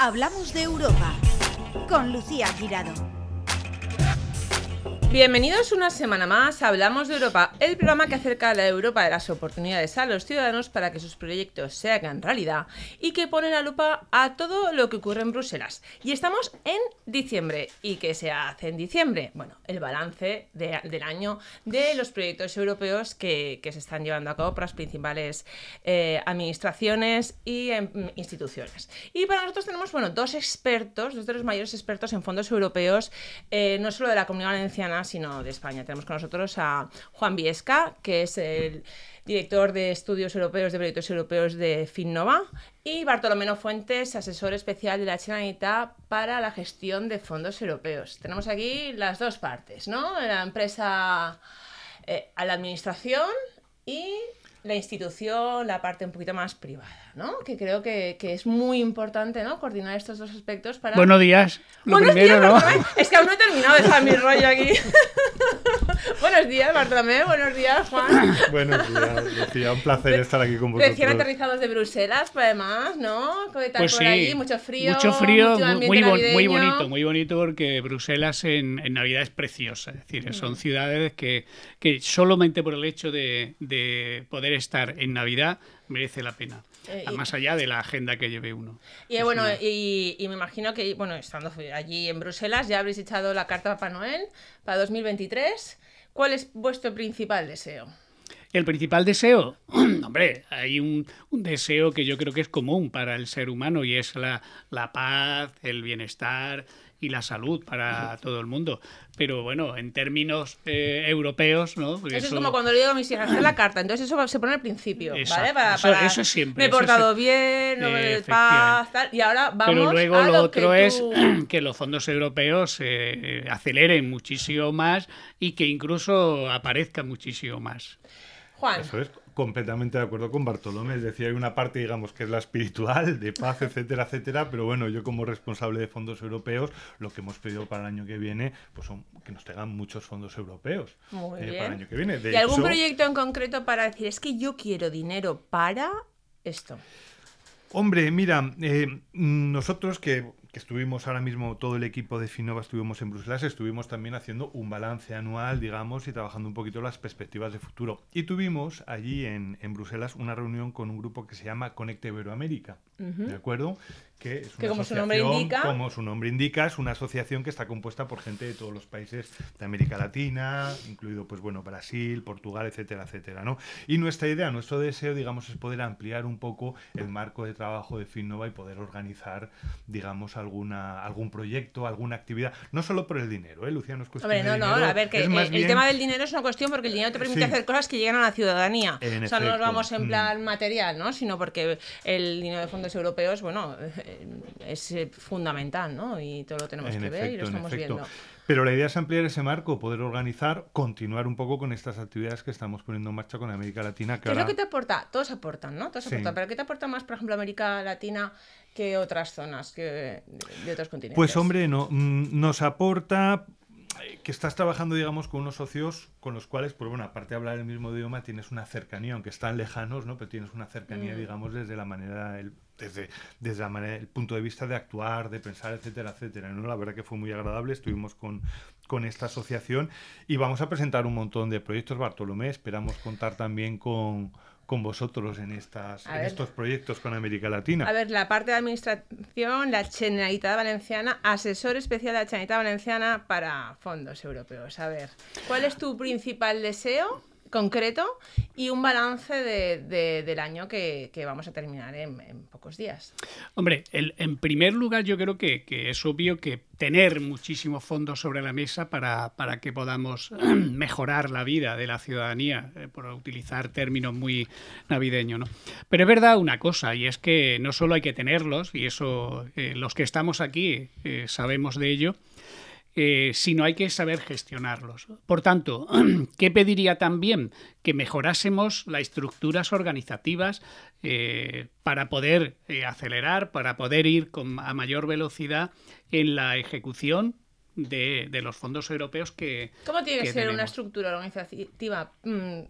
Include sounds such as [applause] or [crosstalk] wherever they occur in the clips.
Hablamos de Europa con Lucía Girado. Bienvenidos una semana más a Hablamos de Europa, el programa que acerca a la Europa de las oportunidades a los ciudadanos para que sus proyectos se hagan realidad y que pone la lupa a todo lo que ocurre en Bruselas. Y estamos en diciembre. ¿Y qué se hace en diciembre? Bueno, el balance del año de los proyectos europeos que, se están llevando a cabo por las principales eh, administraciones y em, instituciones. Y para nosotros tenemos, bueno, dos expertos, dos de los mayores expertos en fondos europeos, eh, no solo de la Comunidad Valenciana, sino de España. Tenemos con nosotros a Juan Viesca, que es el director de estudios europeos de proyectos europeos de Finnova, y Bartolomé Fuentes, asesor especial de la Generalitat para la gestión de fondos europeos. Tenemos aquí las dos partes, ¿no? La empresa eh, a la administración y la institución, la parte un poquito más privada, ¿no? Que creo que, es muy importante, ¿no? Coordinar estos dos aspectos para... Buenos días. Lo primero, ¿no? Es que aún no he terminado de dejar mi rollo aquí. [laughs] [laughs] buenos días, Bartolomé. Buenos días, Juan. [coughs] buenos días, Lucía. Un placer estar aquí con vosotros. Recién aterrizados de Bruselas, pues, además, ¿no? ¿Qué tal pues por sí. Mucho frío. Mucho frío, muy, muy, bonito, muy bonito porque Bruselas en, en, Navidad es preciosa. Es decir, son mm. ciudades que, que solamente por el hecho de, de poder estar en Navidad merece la pena. Eh, más allá de la agenda que lleve uno. Y bueno, y, me imagino que, bueno, estando allí en Bruselas, ya habréis echado la carta a Papá Noel para 2023. ¿Cuál es vuestro principal deseo? El principal deseo, [clears throat] hombre, hay un, un, deseo que yo creo que es común para el ser humano y es la, la paz, el bienestar, y la salud para todo el mundo. Pero bueno, en términos eh, europeos, ¿no? eso, es como cuando le digo a mis hijas, hacer la carta. Entonces eso se pone al principio, ¿vale? Para, eso, siempre. Me he portado bien, no me paz, tal. Y ahora vamos Pero luego a lo, otro es [clears throat] que los fondos europeos eh, aceleren muchísimo más y que incluso aparezca muchísimo más. Juan. Eso es completamente de acuerdo con Bartolomé. Es decir, hay una parte, digamos, que es la espiritual, de paz, etcétera, etcétera. Pero bueno, yo como responsable de fondos europeos, lo que hemos pedido para el año que viene, pues son que nos tengan muchos fondos europeos eh, para el año que viene. ¿Y algún proyecto en concreto para decir, es que yo quiero dinero para esto? Hombre, mira, eh, nosotros que que estuvimos ahora mismo, todo el equipo de Finova estuvimos en Bruselas, estuvimos también haciendo un balance anual, digamos, y trabajando un poquito las perspectivas de futuro. Y tuvimos allí en, en Bruselas una reunión con un grupo que se llama Conecte Iberoamérica, ¿de acuerdo? Que es una como su nombre indica como su nombre indica es una asociación que está compuesta por gente de todos los países de América Latina incluido pues bueno Brasil Portugal etcétera etcétera no y nuestra idea nuestro deseo digamos es poder ampliar un poco el marco de trabajo de Finnova y poder organizar digamos alguna algún proyecto alguna actividad no solo por el dinero eh Luciano es cuestión no, no, a ver que el, tema del dinero es una cuestión porque el dinero te permite hacer cosas que llegan a la ciudadanía. O sea no nos vamos en mm. plan material no sino porque el dinero de fondos europeos bueno es eh, fundamental, ¿no? Y todo lo tenemos que ver y lo estamos viendo. Pero la idea es ampliar ese marco, poder organizar, continuar un poco con estas actividades que estamos poniendo en marcha con América Latina. ¿Qué es lo que te aporta? Todos aportan, ¿no? Todos aportan. Pero ¿qué te aporta más, por ejemplo, América Latina que otras zonas que de otros continentes? Pues hombre, no, mm, nos aporta que estás trabajando, digamos, con unos socios con los cuales, pues bueno, aparte de hablar el mismo idioma, tienes una cercanía, aunque están lejanos, ¿no? Pero tienes una cercanía, mm. digamos, desde la manera, el, desde, desde la manera, el punto de vista de actuar, de pensar, etcétera, etcétera, ¿no? La verdad que fue muy agradable, estuvimos con, con esta asociación y vamos a presentar un montón de proyectos, Bartolomé, esperamos contar también con con vosotros en, estas, en estos proyectos con América Latina? A ver, la parte de administración, la Generalitat Valenciana, asesor especial de la Generalitat Valenciana para fondos europeos. A ver, ¿cuál es tu principal deseo concreto y un balance de, del año que, vamos a terminar en, pocos días. Hombre, en primer lugar yo creo que, es obvio que tener muchísimos fondos sobre la mesa para, para que podamos [clears throat] mejorar la vida de la ciudadanía, eh, por utilizar términos muy navideños. ¿no? Pero es verdad una cosa, y es que no solo hay que tenerlos, y eso eh, los que estamos aquí eh, sabemos de ello, eh, sino hay que saber gestionarlos. Por tanto, [clears throat] ¿qué pediría también? Que mejorásemos las estructuras organizativas eh, para poder eh, acelerar, para poder ir con, a mayor velocidad en la ejecución de, los fondos europeos que. ¿Cómo tiene que, ser una estructura organizativa? Mm,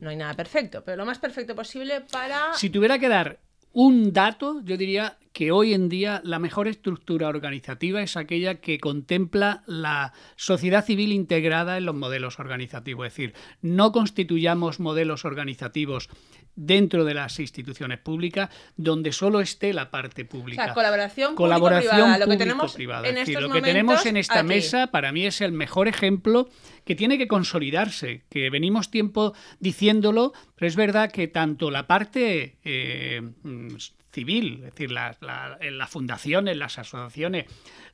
no hay nada perfecto, pero lo más perfecto posible para. Si tuviera que dar un dato, yo diría que hoy en día la mejor estructura organizativa es aquella que contempla la sociedad civil integrada en los modelos organizativos. Es decir, no constituyamos modelos organizativos dentro de las instituciones públicas donde solo esté la parte pública. O sea, colaboración, Colaboración público-privada. Lo que tenemos en Es decir, estos lo que tenemos en esta aquí. mesa para mí es el mejor ejemplo que tiene que consolidarse, que venimos tiempo diciéndolo, pero es verdad que tanto la parte eh, civil, es decir, las fundaciones, las asociaciones,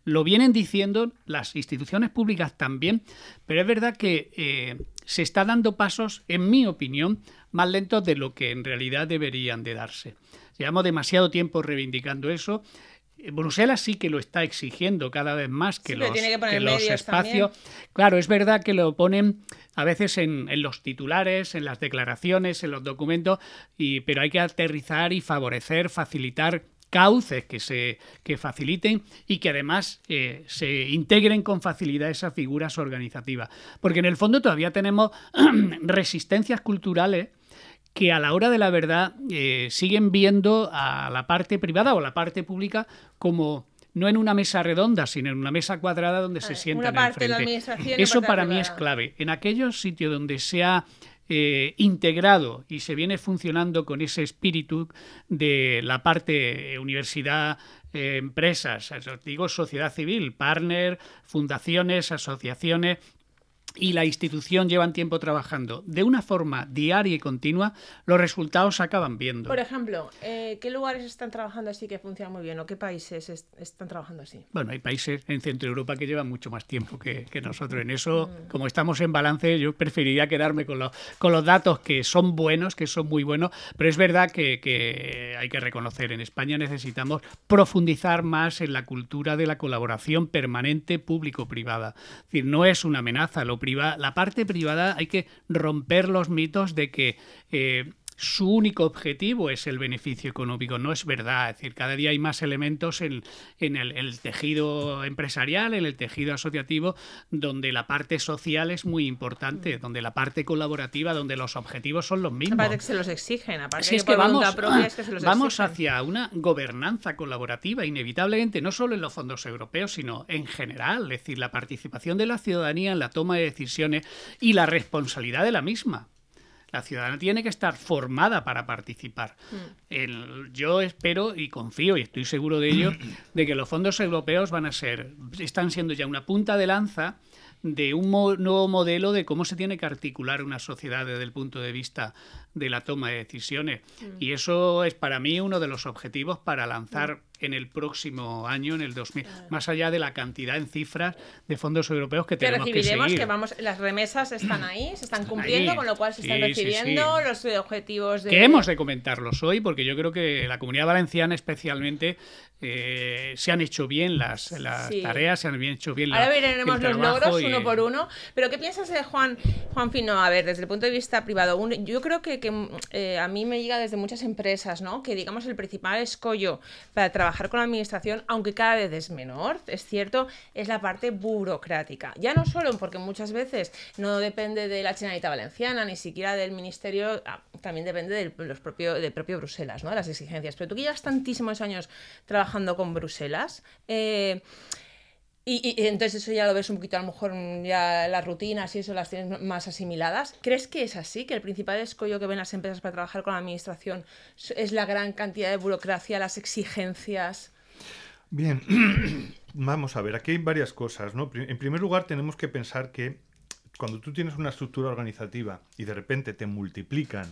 lo vienen diciendo las instituciones públicas también, pero es verdad que eh, se está dando pasos, en mi opinión, más lentos de lo que en realidad deberían de darse. Llevamos demasiado tiempo reivindicando eso. Eh, Bruselas sí que lo está exigiendo cada vez más que Sí, los, tiene que poner que los espacios. Claro, es verdad que lo ponen a veces en, en los titulares, en las declaraciones, en los documentos, y, pero hay que aterrizar y favorecer, facilitar cauces que se que faciliten y que además eh, se integren con facilidad esas figuras organizativas. Porque en el fondo todavía tenemos [clears throat] resistencias culturales que a la hora de la verdad eh, siguen viendo a la parte privada o a la parte pública como no en una mesa redonda, sino en una mesa cuadrada donde se Ah, sientan enfrente. Eso para mí es clave. En aquellos sitios donde se ha eh, integrado y se viene funcionando con ese espíritu de la parte eh, universidad, eh, empresas, digo sociedad civil, partner, fundaciones, asociaciones, y la institución llevan tiempo trabajando de una forma diaria y continua, los resultados se acaban viendo. Por ejemplo, eh, ¿qué lugares están trabajando así que funcionan muy bien o qué países est- están trabajando así? Bueno, hay países en Centro Europa que llevan mucho más tiempo que, que nosotros. En eso, como estamos en balance, yo preferiría quedarme con los, con los datos que son buenos, que son muy buenos, pero es verdad que, que hay que reconocer, en España necesitamos profundizar más en la cultura de la colaboración permanente público-privada. Es decir, no es una amenaza, lo la parte privada hay que romper los mitos de que... eh, su único objetivo es el beneficio económico. No es verdad. Es decir, cada día hay más elementos en, en el, el tejido empresarial, en el tejido asociativo, donde la parte social es muy importante, donde la parte colaborativa, donde los objetivos son los mismos. Aparte que se los exigen, aparte Si es que vamos, propia es que [clears throat] se los vamos exigen. hacia una gobernanza colaborativa, inevitablemente, no solo en los fondos europeos, sino en general. Es decir, la participación de la ciudadanía en la toma de decisiones y la responsabilidad de la misma. La ciudadana tiene que estar formada para participar. Mm. El- yo espero y confío y estoy seguro de ello [clears throat] de que los fondos europeos van a ser, están siendo ya una punta de lanza de un mo- nuevo modelo de cómo se tiene que articular una sociedad desde el punto de vista de la toma de decisiones. Mm. Y eso es para mí uno de los objetivos para lanzar en el próximo año, en el 2000, más allá de la cantidad en cifras de fondos europeos que que tenemos que recibiremos, seguir. que vamos, las remesas están ahí, se están cumpliendo, ahí. con lo cual se están Sí, sí, sí. recibiendo los objetivos de... que hemos de comentarlos hoy, porque yo creo que la comunidad valenciana especialmente eh, se han hecho bien las, las tareas, se han bien hecho bien la- Ahora veremos los logros y- uno por uno. Pero ¿qué piensas de Juan, Juan Fino? A ver, desde el punto de vista privado, un- yo creo que, que, eh, a mí me llega desde muchas empresas, ¿no? Que digamos el principal escollo para trabajar con la administración, aunque cada vez es menor, es cierto, es la parte burocrática. Ya no solo porque muchas veces no depende de la Generalitat Valenciana, ni siquiera del Ministerio, ah, también depende del, los propio, del propio Bruselas, ¿no? De las exigencias. Pero tú que llevas tantísimos años trabajando con Bruselas, eh, y, entonces eso ya lo ves un poquito, a lo mejor mm, ya las rutinas y eso las tienes más asimiladas. ¿Crees que es así? ¿Que el principal escollo que ven las empresas para trabajar con la administración es la gran cantidad de burocracia, las exigencias? Bien, [coughs] vamos a ver, aquí hay varias cosas, ¿no? En primer lugar, tenemos que pensar que cuando tú tienes una estructura organizativa y de repente te multiplican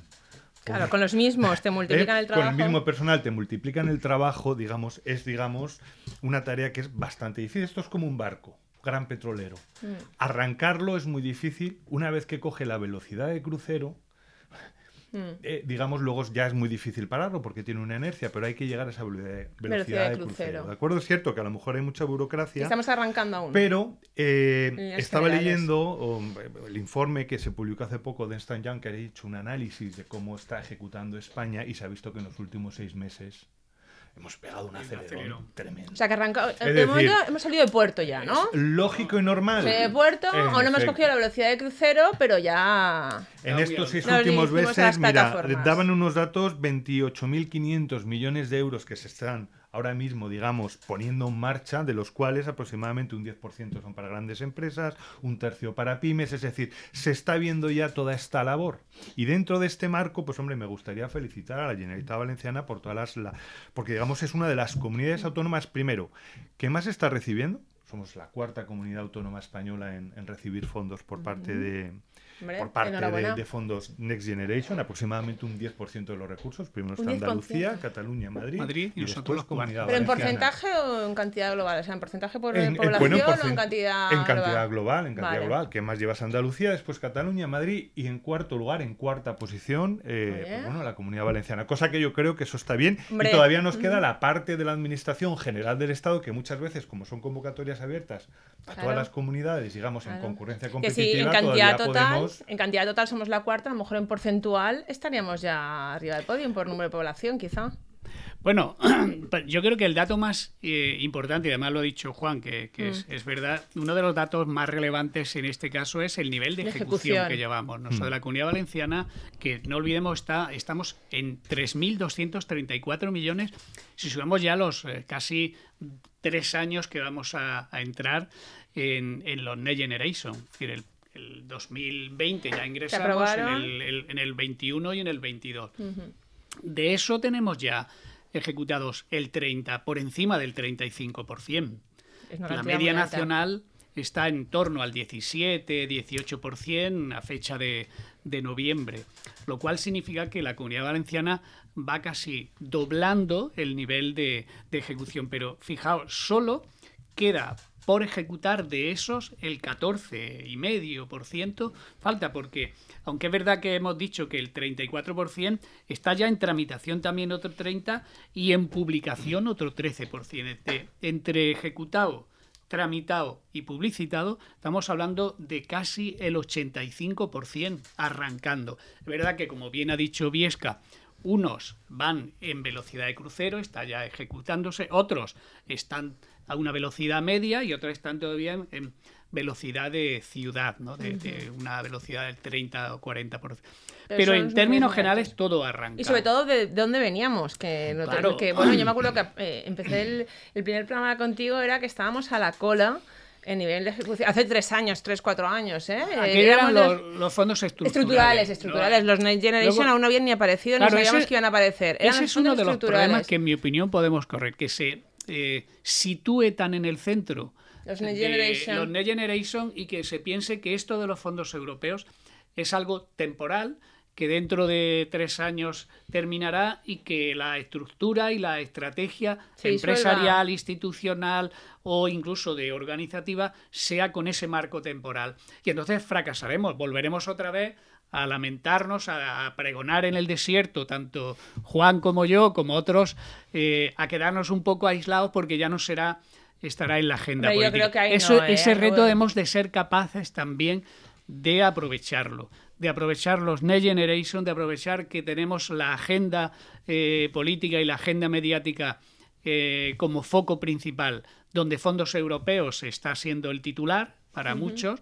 Claro, con los mismos te [laughs] multiplican ¿eh? el trabajo. Con el mismo personal te multiplican el trabajo, digamos, es, digamos, una tarea que es bastante difícil. Esto es como un barco, gran petrolero. Mm. Arrancarlo es muy difícil. Una vez que coge la velocidad de crucero. Eh, digamos, luego ya es muy difícil pararlo porque tiene una inercia, pero hay que llegar a esa velocidad, velocidad de crucero. crucero. ¿De acuerdo? Es cierto que a lo mejor hay mucha burocracia. Estamos arrancando aún. Pero eh, estaba generales. leyendo eh, el informe que se publicó hace poco de Ernst Young, que ha hecho un análisis de cómo está ejecutando España y se ha visto que en los últimos seis meses hemos pegado un acelerón tremendo. O sea, que arranca, de momento hemos salido de puerto ya, ¿no? Lógico y normal. de puerto, aún no hemos cogido la velocidad de crucero, pero ya... En estos seis últimos meses, mira, daban unos datos 28.500 millones de euros que se están ahora mismo, digamos, poniendo en marcha, de los cuales aproximadamente un 10% son para grandes empresas, un tercio para pymes, es decir, se está viendo ya toda esta labor. Y dentro de este marco, pues hombre, me gustaría felicitar a la Generalitat Valenciana por todas las... La, porque digamos es una de las comunidades autónomas, primero, que más está recibiendo. Somos la cuarta comunidad autónoma española en, recibir fondos por parte de, por parte de, fondos Next Generation, aproximadamente un 10% de los recursos. Primero está Andalucía, Cataluña, Madrid, Madrid y, después Comunidad ¿Pero en porcentaje o en cantidad global? O sea, en porcentaje por población o en cantidad En cantidad global, en cantidad global. ¿Qué más llevas Andalucía, después Cataluña, Madrid y en cuarto lugar, en cuarta posición, eh, pues bueno, la Comunidad Valenciana. Cosa que yo creo que eso está bien. Y todavía nos queda la parte de la Administración General del Estado que muchas veces, como son convocatorias abiertas a todas las comunidades, digamos, en concurrencia competitiva, en cantidad total, en cantidad total somos la cuarta, a lo mejor en porcentual estaríamos ya arriba del podio por número de población, quizá. Bueno, [clears throat] yo creo que el dato más eh, importante, y además lo ha dicho Juan, que, mm. es, verdad, uno de los datos más relevantes en este caso es el nivel de, ejecución, que llevamos. Nosotros de la Comunidad Valenciana, que no olvidemos, está, estamos en 3.234 millones. Si subimos ya los eh, casi tres años que vamos a, entrar en, los Next Generation, es decir, el el 2020 ya ingresamos, en el, en el 21 y en el 22. De eso tenemos ya ejecutados el 30, por encima del 35%. La media nacional está en torno al 17, 18% a fecha de, de, noviembre, lo cual significa que la comunidad valenciana va casi doblando el nivel de, de ejecución. Pero fijaos, solo queda por ejecutar de esos el 14,5% falta porque aunque es verdad que hemos dicho que el 34% está ya en tramitación también otro 30 y en publicación otro 13%. entre ejecutado, tramitado y publicitado, estamos hablando de casi el 85% arrancando. Es verdad que como bien ha dicho Viesca, unos van en velocidad de crucero, está ya ejecutándose, otros están a una velocidad media y otras están todavía en, velocidad de ciudad, ¿no? de, una velocidad del 30 o 40%. Pero, Pero en términos generales todo arranca. Y sobre todo de, dónde veníamos, que, que bueno, yo me acuerdo que [clears throat] eh, empecé el, el primer programa contigo era que estábamos a la cola en nivel de ejecución. Hace tres años, tres, cuatro años, ¿eh? Aquí eran los, fondos estructurales. Estructurales, estructurales. Los Next Generation aún no habían ni aparecido, ni sabíamos que iban a aparecer. ese es uno de los problemas que, en mi opinión, podemos correr, que se eh, sitúe tan en el centro los Next, Generation. los Next Generation y que se piense que esto de los fondos europeos es algo temporal que dentro de tres años terminará y que la estructura y la estrategia empresarial, institucional o incluso de organizativa sea con ese marco temporal. Y entonces fracasaremos, volveremos otra vez a lamentarnos, a, pregonar en el desierto, tanto Juan como yo, como otros, eh, a quedarnos un poco aislados porque ya no será estará en la agenda política. Eso, ¿eh? Ese reto hemos de ser capaces también de aprovecharlo, de aprovechar los Next Generation, de aprovechar que tenemos la agenda eh, política y la agenda mediática como foco principal, donde fondos europeos está siendo el titular para muchos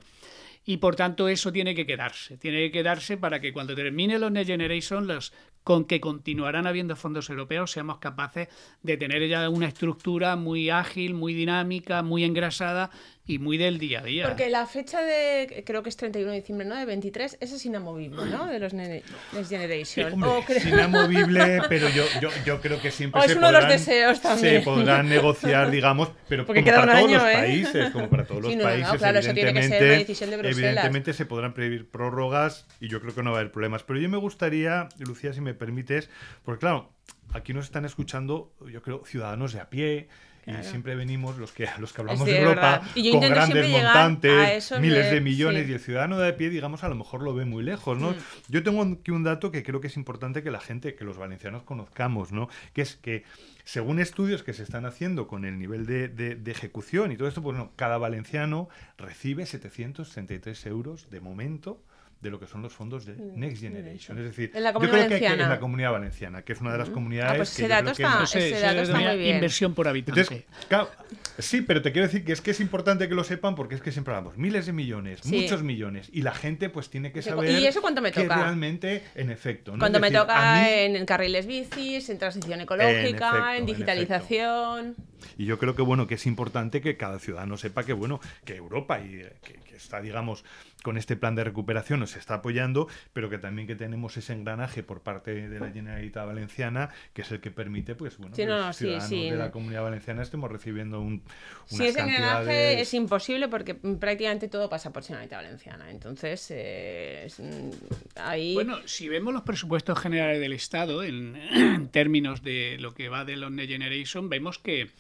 y por tanto eso tiene que quedarse. Tiene que quedarse para que cuando termine los Next Generation, los, con que continuarán habiendo fondos europeos, seamos capaces de tener ya una estructura muy ágil, muy dinámica, muy engrasada y muy del día a día. Porque la fecha de, creo que es 31 de diciembre, ¿no? De 23, esa es inamovible, ¿no? De los Next Generation. Es inamovible, [laughs] pero yo, yo, yo, creo que siempre se, podrán, los deseos también. se podrán negociar, digamos, pero como para todos los ¿eh? países, como para todos [laughs] los países, claro, eso tiene que ser una decisión de Bruselas. Evidentemente se podrán pedir prórrogas y yo creo que no va a haber problemas. Pero yo me gustaría, Lucía, si me permites, porque claro, aquí nos están escuchando, yo creo, ciudadanos de a pie, y siempre venimos los que, los que hablamos de Europa con grandes montantes, miles de, millones, y el ciudadano de pie, digamos, a lo mejor lo ve muy lejos, ¿no? Mm. Yo tengo aquí un dato que creo que es importante que la gente, que los valencianos conozcamos, ¿no? Que es que según estudios que se están haciendo con el nivel de, de, ejecución y todo esto, pues no, cada valenciano recibe 763 euros de momento de lo que son los fondos de Next Generation. Es decir, En la yo Comunidad creo que hay que- Valenciana. en la comunidad valenciana, que es una de las comunidades Ah, pues que ese yo dato que está- no- ese se dato está muy bien. inversión por habitante. entonces, claro, sí, pero te quiero decir que es que es importante que lo sepan porque es que siempre hablamos miles de millones, Sí. muchos millones, y la gente pues tiene que ¿Y saber eso cuánto me que toca? realmente, en efecto, ¿no? Cuando Es me decir, toca mí- en, en carriles bicis, en transición ecológica, efecto, en en digitalización. Y yo creo que bueno que es importante que cada ciudadano sepa que bueno que Europa y eh, que, que está digamos con este plan de recuperación nos está apoyando, pero que también que tenemos ese engranaje por parte de la Generalitat Valenciana que es el que permite pues bueno Sí, que no, los sí, ciudadanos sí. de la Comunidad Valenciana estemos recibiendo un Si unas ese engranaje es imposible porque prácticamente todo pasa por Generalitat Valenciana. Entonces, eh, mm, ahí... Bueno, si vemos los presupuestos generales del Estado en, [clears throat] en términos de lo que va de los Next Generation, vemos que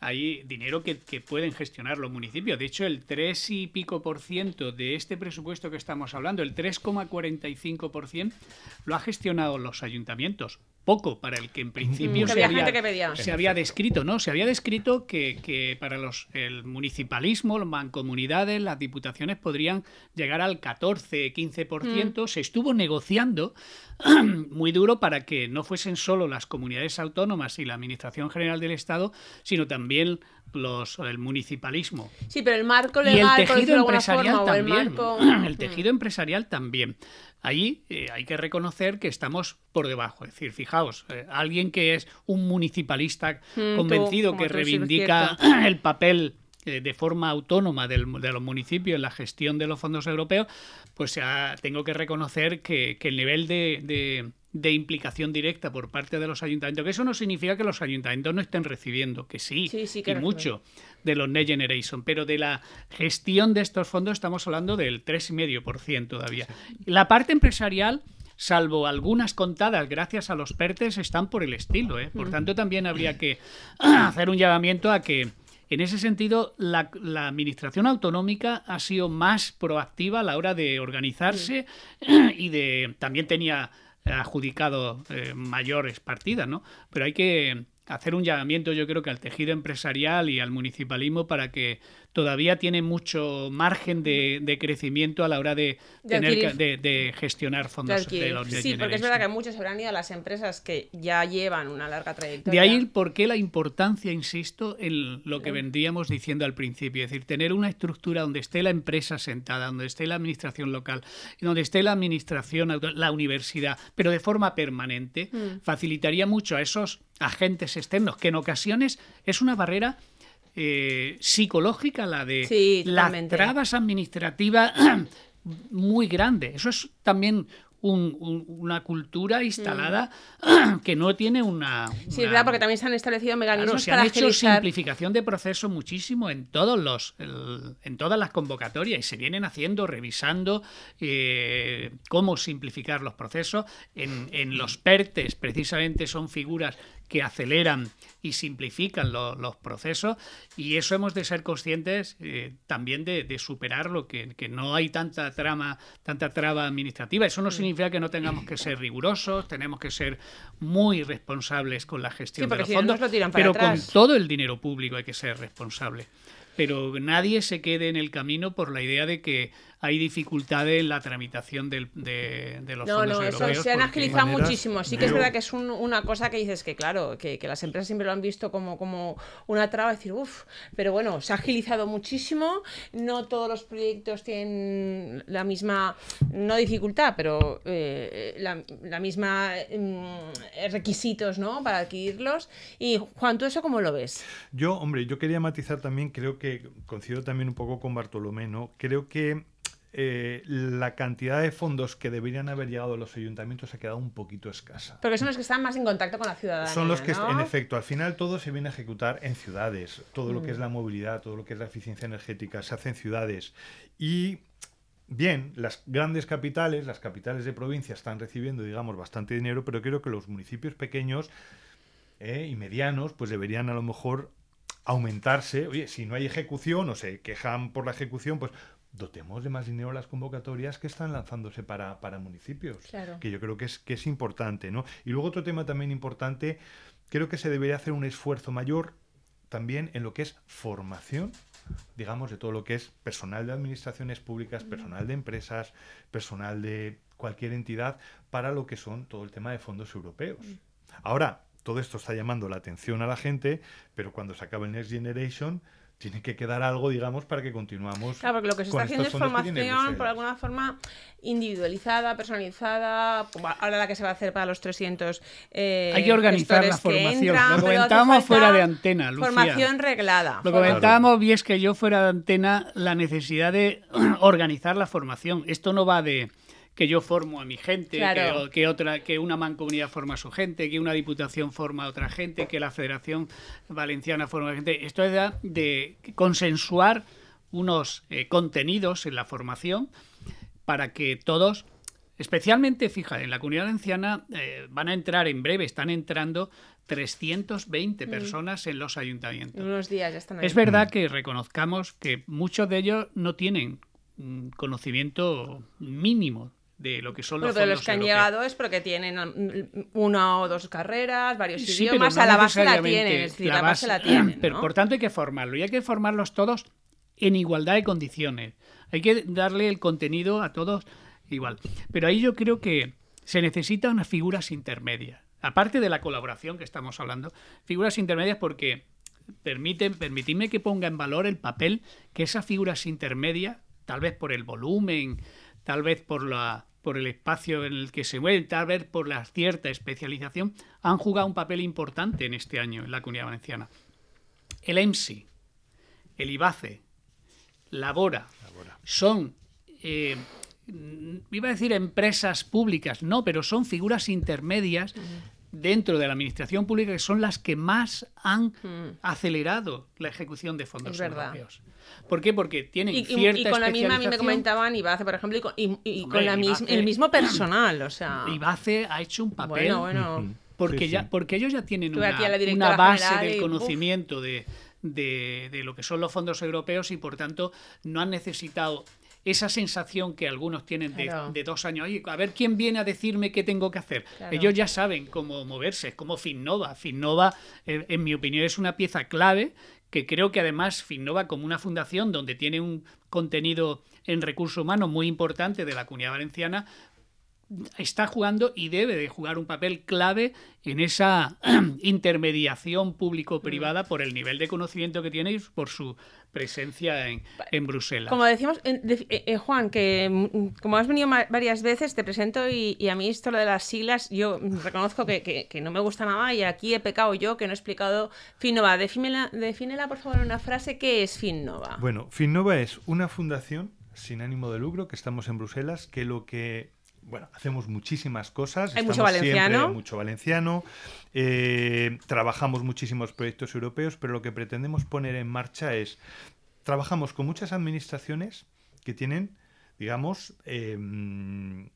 hay dinero que, que pueden gestionar los municipios. De hecho, el 3 y pico por ciento de este presupuesto que estamos hablando, el 3,45 por ciento, lo ha gestionado los ayuntamientos. Poco para el que en principio Que se, había había, gente que pedía. se había descrito, ¿no? Se había descrito que, que para los el municipalismo, las mancomunidades, las diputaciones podrían llegar al 14, 15%. Se estuvo negociando [clears throat] muy duro para que no fuesen solo las comunidades autónomas y la Administración General del Estado, sino también los, el municipalismo. Sí, pero el marco Y el legal, de tejido empresarial forma, o el también. marco... [clears throat] El tejido empresarial también. Ahí eh, hay que reconocer que estamos por debajo. Es decir, fijaos, eh, alguien que es un municipalista Mm, convencido tú, que reivindica el papel eh, de forma autónoma del- de los municipios en la gestión de los fondos europeos, pues ya tengo que reconocer que, que el nivel de, de- de implicación directa por parte de los ayuntamientos, que eso no significa que los ayuntamientos no estén recibiendo, que sí, Sí, sí que y reciben. mucho de los Next Generation, pero de la gestión de estos fondos estamos hablando del 3,5% todavía. La parte empresarial, salvo algunas contadas gracias a los PERTES, están por el estilo. ¿eh? Por tanto, también habría que [clears throat] hacer un llamamiento a que, en ese sentido, la, la Administración Autonómica ha sido más proactiva a la hora de organizarse [clears throat] y de también tenía adjudicado eh, mayores partidas, ¿no? Pero hay que hacer un llamamiento, yo creo que al tejido empresarial y al municipalismo para que todavía tiene mucho margen de, de crecimiento a la hora de, De tener que- de, de gestionar fondos de, los Next Sí, porque es verdad que muchos habrán ido a las empresas que ya llevan una larga De trayectoria. ahí por qué la importancia, insisto, en lo que vendríamos diciendo al principio, es decir, tener una estructura donde esté la empresa sentada, donde esté la administración local, donde esté la administración, la universidad, pero de forma permanente, Mm. facilitaría mucho a esos agentes externos, que en ocasiones es una barrera eh, psicológica la de Sí, las trabas administrativas [clears throat] muy grande. Eso es también un- un- una cultura instalada [clears throat] que no tiene una... Mm. Sí, una- verdad, porque también se han establecido mecanismos Claro, se para han hecho agilizar. simplificación de proceso muchísimo en todos los el- en todas las convocatorias y se vienen haciendo, revisando eh, cómo simplificar los procesos. En, en los PERTES, precisamente, son figuras que aceleran y simplifican lo- los procesos y eso hemos de ser conscientes eh, también de, de superarlo, que, que no hay tanta trama, tanta traba administrativa. Eso Mm. no significa que no tengamos que ser rigurosos, tenemos que ser muy responsables con la gestión Sí, de los si fondos, lo tiran para pero con todo el dinero público hay que ser responsable. Pero nadie se quede en el camino por la idea de que hay dificultades en la tramitación del- de, de los No, fondos no, eso se han agilizado maneras- muchísimo. Sí que es verdad que es un- una cosa que dices que, claro, que, que las empresas siempre lo han visto como, como una traba, decir, uff, pero bueno, se ha agilizado muchísimo. No todos los proyectos tienen la misma, no dificultad, pero eh, la, la misma mm, requisitos, ¿no? Para adquirirlos. Y Juan, ¿tú eso cómo lo ves? Yo, hombre, yo quería matizar también, creo que coincido también un poco con Bartolomé, ¿no? Creo que eh, la cantidad de fondos que deberían haber llegado a los ayuntamientos ha quedado un poquito escasa. Porque son los que están más en contacto con la ciudadanía. Son los que, ¿no? en efecto, al final todo se viene a ejecutar en ciudades. Todo lo que Mm. es la movilidad, todo lo que es la eficiencia energética, se hace en ciudades. Y bien, las grandes capitales, las capitales de provincia están recibiendo, digamos, bastante dinero, pero creo que los municipios pequeños eh, y medianos, pues deberían a lo mejor aumentarse. Oye, si no hay ejecución o se quejan por la ejecución, pues dotemos de más dinero a las convocatorias que están lanzándose para, para municipios. Claro. Que yo creo que es, que es importante, ¿no? Y luego otro tema también importante, creo que se debería hacer un esfuerzo mayor también en lo que es formación digamos, de todo lo que es personal de administraciones públicas, personal de empresas, personal de cualquier entidad, para lo que son todo el tema de fondos europeos. Ahora, todo esto está llamando la atención a la gente, pero cuando se acabe el Next Generation, tiene que quedar algo, digamos, para que continuamos. Claro, porque lo que se está haciendo es formación, por alguna forma, individualizada, personalizada. Ahora la que se va a hacer para los 300. Eh, Hay que organizar la formación. lo comentábamos fuera de antena, Lucía. Formación reglada. Lo comentábamos, y es que yo fuera de antena, la necesidad de [clears throat] organizar la formación. Esto no va de que yo formo a mi gente, que, otra, que una mancomunidad forma a su gente, que una diputación forma a otra gente, que la Federación Valenciana forma a gente. Esto es de consensuar unos eh, contenidos en la formación para que todos, especialmente, fíjate, en la comunidad valenciana eh, van a entrar en breve, están entrando 320 mm. personas en los ayuntamientos. unos días ya están ahí. Es verdad que reconozcamos que muchos de ellos no tienen conocimiento mínimo de lo que son los pero de los que han llegado es porque tienen una o dos carreras, varios idiomas, a la base la tienen, es decir, la base, la tienen. [clears throat] Pero por tanto hay que formarlo y hay que formarlos todos en igualdad de condiciones. Hay que darle el contenido a todos igual. Pero ahí yo creo que se necesitan unas figuras intermedias. Aparte de la colaboración que estamos hablando, figuras intermedias porque permiten, permitidme que ponga en valor el papel que esas figuras intermedias, tal vez por el volumen, tal vez por la por el espacio en el que se mueven, tal vez por la cierta especialización, han jugado un papel importante en este año en la comunidad valenciana. El EMSI, el IBACE, Labora, son, eh, iba a decir empresas públicas, no, pero son figuras intermedias dentro de la administración pública que son las que más han acelerado la ejecución de fondos europeos. ¿Por qué? Porque tienen y, cierta y, con la misma, a mí me comentaban Ibace, por ejemplo, y, con, la el mismo personal, o sea... Ibace ha hecho un papel... Bueno, bueno... Porque, Ya, porque ellos ya tienen una, base del conocimiento de, de, de, lo que son los fondos europeos y por tanto no han necesitado esa sensación que algunos tienen de, dos años. a ver quién viene a decirme qué tengo que hacer. Ellos ya saben cómo moverse, es como Finnova. Finnova, eh, en mi opinión, es una pieza clave que creo que además Finnova como una fundación donde tiene un contenido en recursos humanos muy importante de la comunidad valenciana, está jugando y debe de jugar un papel clave en esa [clears throat] intermediación público-privada por el nivel de conocimiento que tiene y por su presencia en, en Bruselas. Como decimos, eh, eh, Juan, que mm, como has venido varias veces, te presento y, a mí esto lo de las siglas, yo reconozco que, no me gusta nada y aquí he pecado yo que no he explicado Finnova. Defínela, defínela por favor en una frase, ¿qué es Finnova? Bueno, Finnova es una fundación sin ánimo de lucro que estamos en Bruselas, que lo que bueno, hacemos muchísimas cosas. Hay mucho valenciano. mucho valenciano. Eh, trabajamos muchísimos proyectos europeos, pero lo que pretendemos poner en marcha es, trabajamos con muchas administraciones que tienen, digamos, em,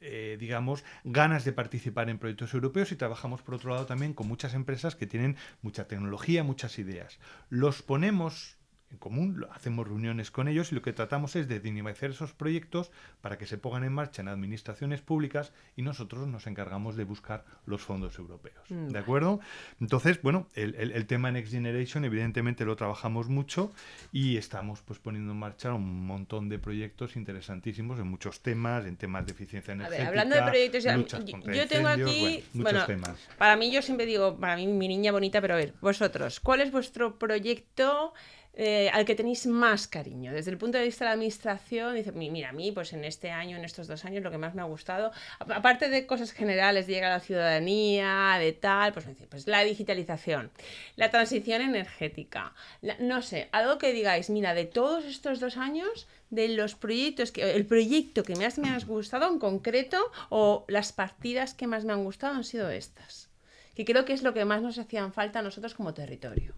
eh, digamos, ganas de participar en proyectos europeos y trabajamos por otro lado también con muchas empresas que tienen mucha tecnología, muchas ideas. Los ponemos en común, hacemos reuniones con ellos y lo que tratamos es de dinamizar esos proyectos para que se pongan en marcha en administraciones públicas y nosotros nos encargamos de buscar los fondos europeos. Mm, ¿De acuerdo? Entonces, bueno, el, tema Next Generation evidentemente lo trabajamos mucho y estamos pues poniendo en marcha un montón de proyectos interesantísimos en muchos temas, en temas de eficiencia energética. hablando de proyectos, yo, tengo aquí, bueno, temas. para mí yo siempre digo, para mí mi niña bonita, pero a ver, vosotros, ¿cuál es vuestro proyecto? Eh, al que tenéis más cariño. Desde el punto de vista de la administración, dice, mira, a mí, pues en este año, en estos dos años, lo que más me ha gustado, aparte de cosas generales, llega a la ciudadanía, de tal, pues, pues la digitalización, la transición energética, no sé, algo que digáis, mira, de todos estos dos años, de los proyectos, que, el proyecto que más me ha gustado en concreto, o las partidas que más me han gustado han sido estas, que creo que es lo que más nos hacían falta a nosotros como territorio.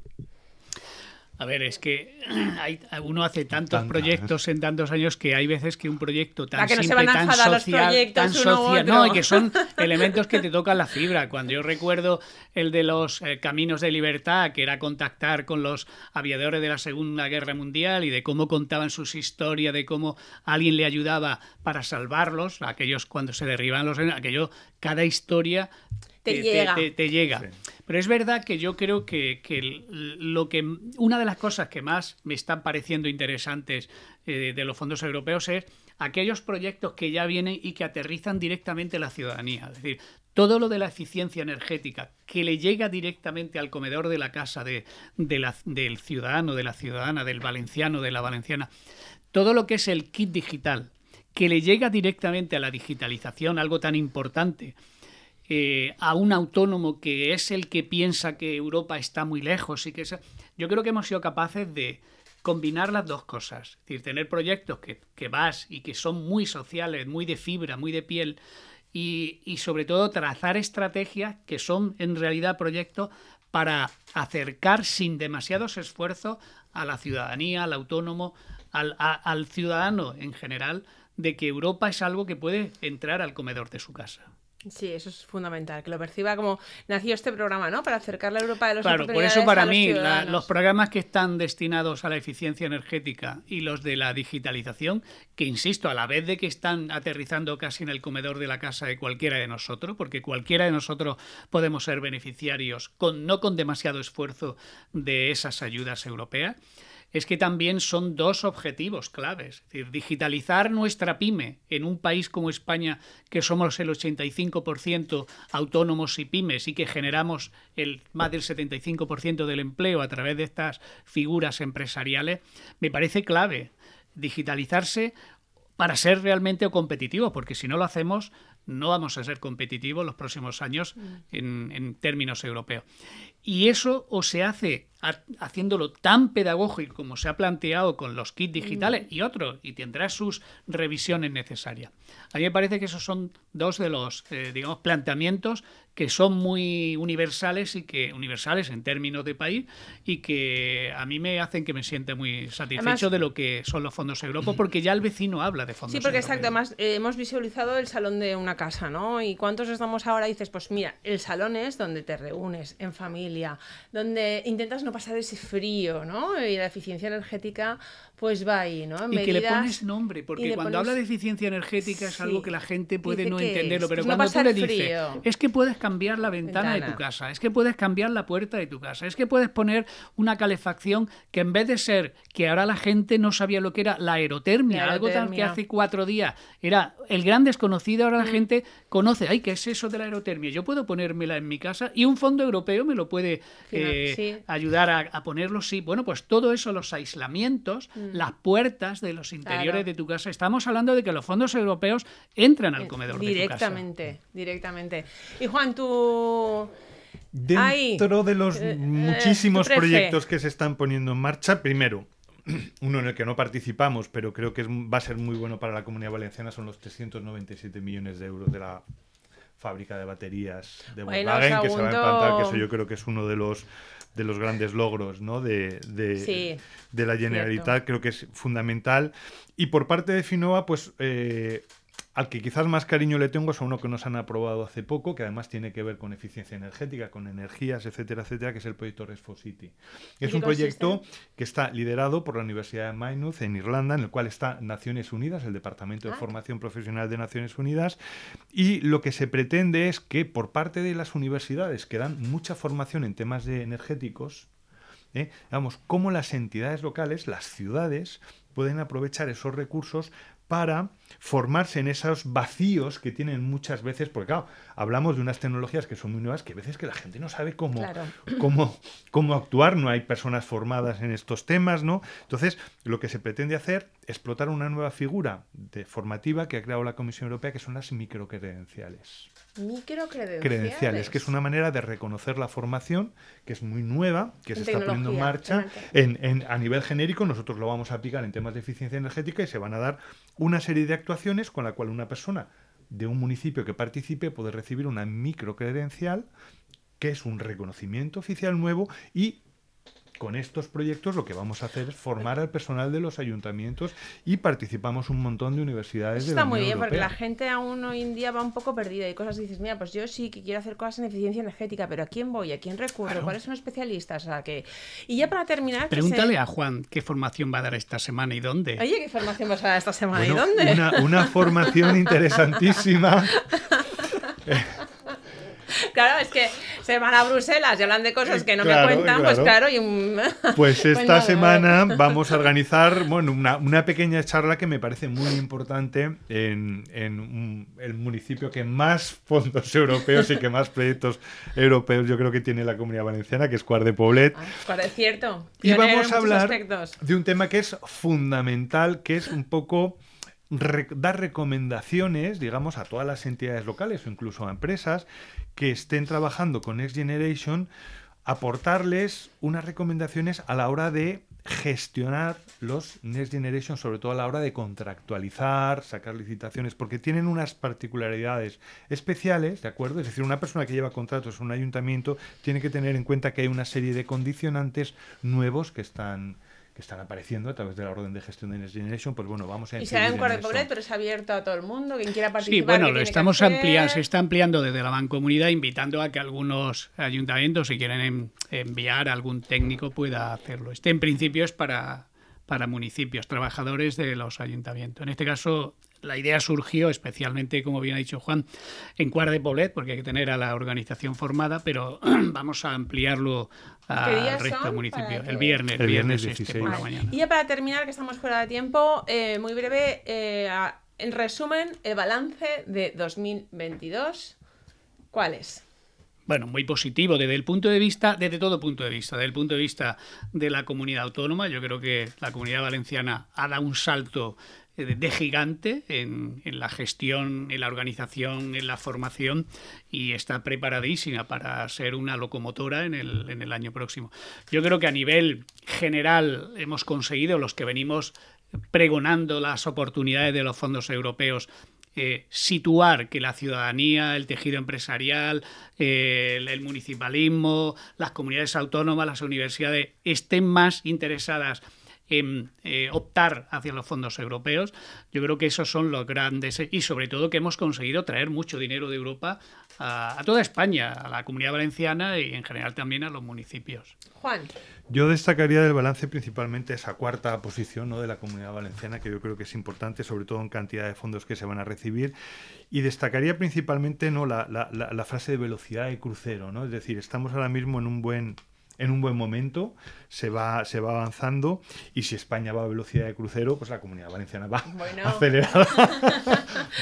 A ver, es que [clears throat] hay, uno hace tantos proyectos en tantos años que hay veces que un proyecto tan simple, tan social, tan social, no, y que son elementos que te tocan la fibra. Cuando yo recuerdo el de los eh, caminos de libertad, que era contactar con los aviadores de la Segunda Guerra Mundial y de cómo contaban sus historias, de cómo alguien le ayudaba para salvarlos, aquellos cuando se derriban los, aquello, cada historia te, llega. Te, llega. Pero es verdad que yo creo que, lo que una de las cosas que más me están pareciendo interesantes eh, de los fondos europeos es aquellos proyectos que ya vienen y que aterrizan directamente a la ciudadanía. Es decir, todo lo de la eficiencia energética que le llega directamente al comedor de la casa de, del ciudadano, de la ciudadana, del valenciano, de la valenciana, todo lo que es el kit digital, que le llega directamente a la digitalización, algo tan importante, eh, a un autónomo que es el que piensa que Europa está muy lejos y que yo creo que hemos sido capaces de combinar las dos cosas, es decir, tener proyectos que, que vas y que son muy sociales, muy de fibra, muy de piel, y, y sobre todo trazar estrategias que son en realidad proyectos para acercar sin demasiados esfuerzos a la ciudadanía, al autónomo, al ciudadano en general, de que Europa es algo que puede entrar al comedor de su casa. Sí, eso es fundamental, que lo perciba como nació este programa, ¿no? Para acercar la Europa de los Claro, por eso para mí los programas que están destinados a la eficiencia energética y los de la digitalización, que insisto, a la vez de que están aterrizando casi en el comedor de la casa de cualquiera de nosotros, porque cualquiera de nosotros podemos ser beneficiarios con no con demasiado esfuerzo de esas ayudas europeas, es que también son dos objetivos claves. Es decir, digitalizar nuestra pyme en un país como España, que somos el 85% autónomos y pymes y que generamos el más del 75% del empleo a través de estas figuras empresariales, me parece clave. Digitalizarse para ser realmente competitivos, porque si no lo hacemos, no vamos a ser competitivos los próximos años mm. en, en términos europeos. Y eso o se hace haciéndolo tan pedagógico como se ha planteado con los kits digitales y otros, y tendrá sus revisiones necesarias. A mí me parece que esos son dos de los, eh, digamos, planteamientos que son muy universales y que universales en términos de país y que a mí me hacen que me siente muy satisfecho de lo que son los fondos europeos porque ya el vecino habla de fondos Sí, porque exacto, además eh, hemos visualizado el salón de una casa, ¿no? Y cuántos estamos ahora dices, pues mira, el salón es donde te reúnes en familia, donde intentas no pasar ese frío, ¿no? Y la eficiencia energética pues va ahí, ¿no? y que le pones nombre, porque cuando habla de eficiencia energética es algo que la gente puede no entenderlo, pero cuando tú le dices, es que puedes cambiar la ventana, de tu casa, es que puedes cambiar la puerta de tu casa, es que puedes poner una calefacción que en vez de ser que ahora la gente no sabía lo que era la aerotermia, algo tan que hace cuatro días era el gran desconocido, ahora la mm. gente conoce, ay, ¿qué es eso de la aerotermia? Yo puedo ponérmela en mi casa y un fondo europeo me lo puede eh, ayudar a, ponerlo, sí. Bueno, pues todo eso, los aislamientos, mm. Las puertas de los interiores de tu casa, estamos hablando de que los fondos europeos entran al eh, comedor de tu casa. Directamente, directamente. Y Juan, tú... Dentro de los eh, muchísimos proyectos que se están poniendo en marcha, primero, [clears throat] uno en el que no participamos, pero creo que va a ser muy bueno para la comunidad valenciana, son los 397 millones de euros de la fábrica de baterías de Volkswagen, que se va a implantar, que eso yo creo que es uno de los de los grandes logros ¿no? de, de, de la Generalitat, creo que es fundamental. Y por parte de Finova, pues eh, al que quizás más cariño le tengo es a uno que nos han aprobado hace poco, que además tiene que ver con eficiencia energética, con energías, etcétera, etcétera, que es el proyecto Resfocity. Es un proyecto que está liderado por la Universidad de Maynooth en Irlanda, en el cual está Naciones Unidas, el Departamento de ah. Formación Profesional de Naciones Unidas, y lo que se pretende es que por parte de las universidades que dan mucha formación en temas de energéticos, ¿eh? Vamos, cómo las entidades locales, las ciudades, pueden aprovechar esos recursos para formarse en esos vacíos que tienen muchas veces, porque claro, hablamos de unas tecnologías que son muy nuevas, que a veces que la gente no sabe cómo, cómo, cómo actuar, no hay personas formadas en estos temas, ¿no? Entonces, lo que se pretende hacer es explotar una nueva figura de formativa que ha creado la Comisión Europea, que son las microcredenciales. Microcredenciales. Credenciales, que es una manera de reconocer la formación, que es muy nueva, que se está poniendo en marcha. En, a nivel genérico, nosotros lo vamos a aplicar en temas de eficiencia energética y se van a dar una serie de actuaciones con la cual una persona de un municipio que participe puede recibir una microcredencial que es un reconocimiento oficial nuevo y con estos proyectos lo que vamos a hacer es formar al personal de los ayuntamientos y participamos un montón de universidades. está muy bien, porque la gente aún hoy en día va un poco perdida. y cosas dices, mira, pues yo sí que quiero hacer cosas en eficiencia energética, pero ¿a quién voy? ¿A quién recurro? ¿Cuáles son especialistas? O sea, que... Y ya para terminar... Pregúntale a Juan qué formación va a dar esta semana y dónde. Oye, ¿qué formación vas a dar esta semana y dónde? Una, una formación [laughs] interesantísima. [laughs] Claro, es que se van a Bruselas y hablan de cosas que no Claro, me cuentan, pues claro. Y un... Pues [laughs] esta semana vamos a organizar bueno, una, una pequeña charla que me parece muy importante en, en un- el municipio que más fondos europeos y que más proyectos europeos yo creo que tiene la comunidad valenciana, que es Cuart de Poblet. Ah, pues es cierto. Y vamos a hablar aspectos. de un tema que es fundamental, que es un poco dar recomendaciones, digamos, a todas las entidades locales o incluso a empresas que estén trabajando con Next Generation, aportarles unas recomendaciones a la hora de gestionar los Next Generation, sobre todo a la hora de contractualizar, sacar licitaciones, porque tienen unas particularidades especiales, ¿de acuerdo? Es decir, una persona que lleva contratos en un ayuntamiento tiene que tener en cuenta que hay una serie de condicionantes nuevos que están que están apareciendo a través de la orden de gestión de Next Generation, pues bueno, vamos a Y será en. Poblet, pero es abierto a todo el mundo, quien quiera participar. Sí, bueno, ¿qué lo estamos ampliando, se está ampliando desde la Mancomunidad, invitando a que algunos ayuntamientos, si quieren en- enviar algún técnico, pueda hacerlo. Este en principio es para, para municipios, trabajadores de los ayuntamientos. En este caso, la idea surgió especialmente, como bien ha dicho Juan, en Cuart de Poblet, porque hay que tener a la organización formada, pero [clears throat] vamos a ampliarlo ¿Qué días al resto son de municipios. para El viernes, El viernes viernes, este 16. por la mañana. Y ya para terminar, que estamos fuera de tiempo, eh, muy breve, eh, en resumen, el balance de 2022, ¿cuál es? bueno, muy positivo desde el punto de vista, desde todo punto de vista, desde el punto de vista de la comunidad autónoma. Yo creo que la comunidad valenciana ha dado un salto de, gigante en, en la gestión, en la organización, en la formación y está preparadísima para ser una locomotora en el, en el año próximo. Yo creo que a nivel general hemos conseguido los que venimos pregonando las oportunidades de los fondos europeos eh, situar que la ciudadanía, el tejido empresarial, eh, el municipalismo, las comunidades autónomas, las universidades estén más interesadas en eh, optar hacia los fondos europeos. Yo creo que esos son los grandes y sobre todo que hemos conseguido traer mucho dinero de Europa a, a toda España, a la comunidad valenciana y en general también a los municipios. Juan, Yo destacaría del balance principalmente esa cuarta posición ¿no? de la comunidad valenciana, que yo creo que es importante, sobre todo en cantidad de fondos que se van a recibir. Y destacaría principalmente ¿no? la, la- la- la frase de velocidad de crucero, ¿no? Es decir, estamos ahora mismo en un buen en un buen momento, se va, se va avanzando y si España va a velocidad de crucero, pues la comunidad valenciana va Bueno. [laughs] acelerada,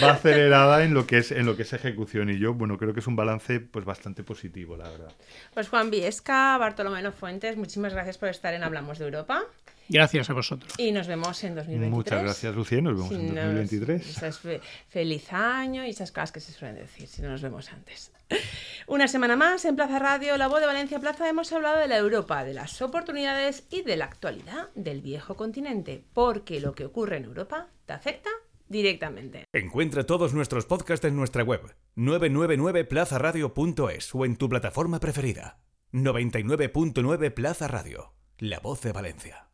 va acelerada en lo que es en lo que es ejecución y yo, bueno, creo que es un balance pues bastante positivo, la verdad. pues Juan Viesca, Bartolomé Fuentes, muchísimas gracias por estar en Hablamos de Europa Gracias a vosotros. y nos vemos en 2023. Muchas gracias, Lucía. Nos vemos Si en no- 2023. eso es fe- feliz año y esas cosas que se suelen decir si no nos vemos antes. [laughs] Una semana más en Plaza Radio, La Voz de Valencia Plaza, hemos hablado de la Europa, de las oportunidades y de la actualidad del viejo continente, porque lo que ocurre en Europa te afecta directamente. Encuentra todos nuestros podcasts en nuestra web 999plazaradio.es o en tu plataforma preferida. 99.9 Plaza Radio, la voz de Valencia.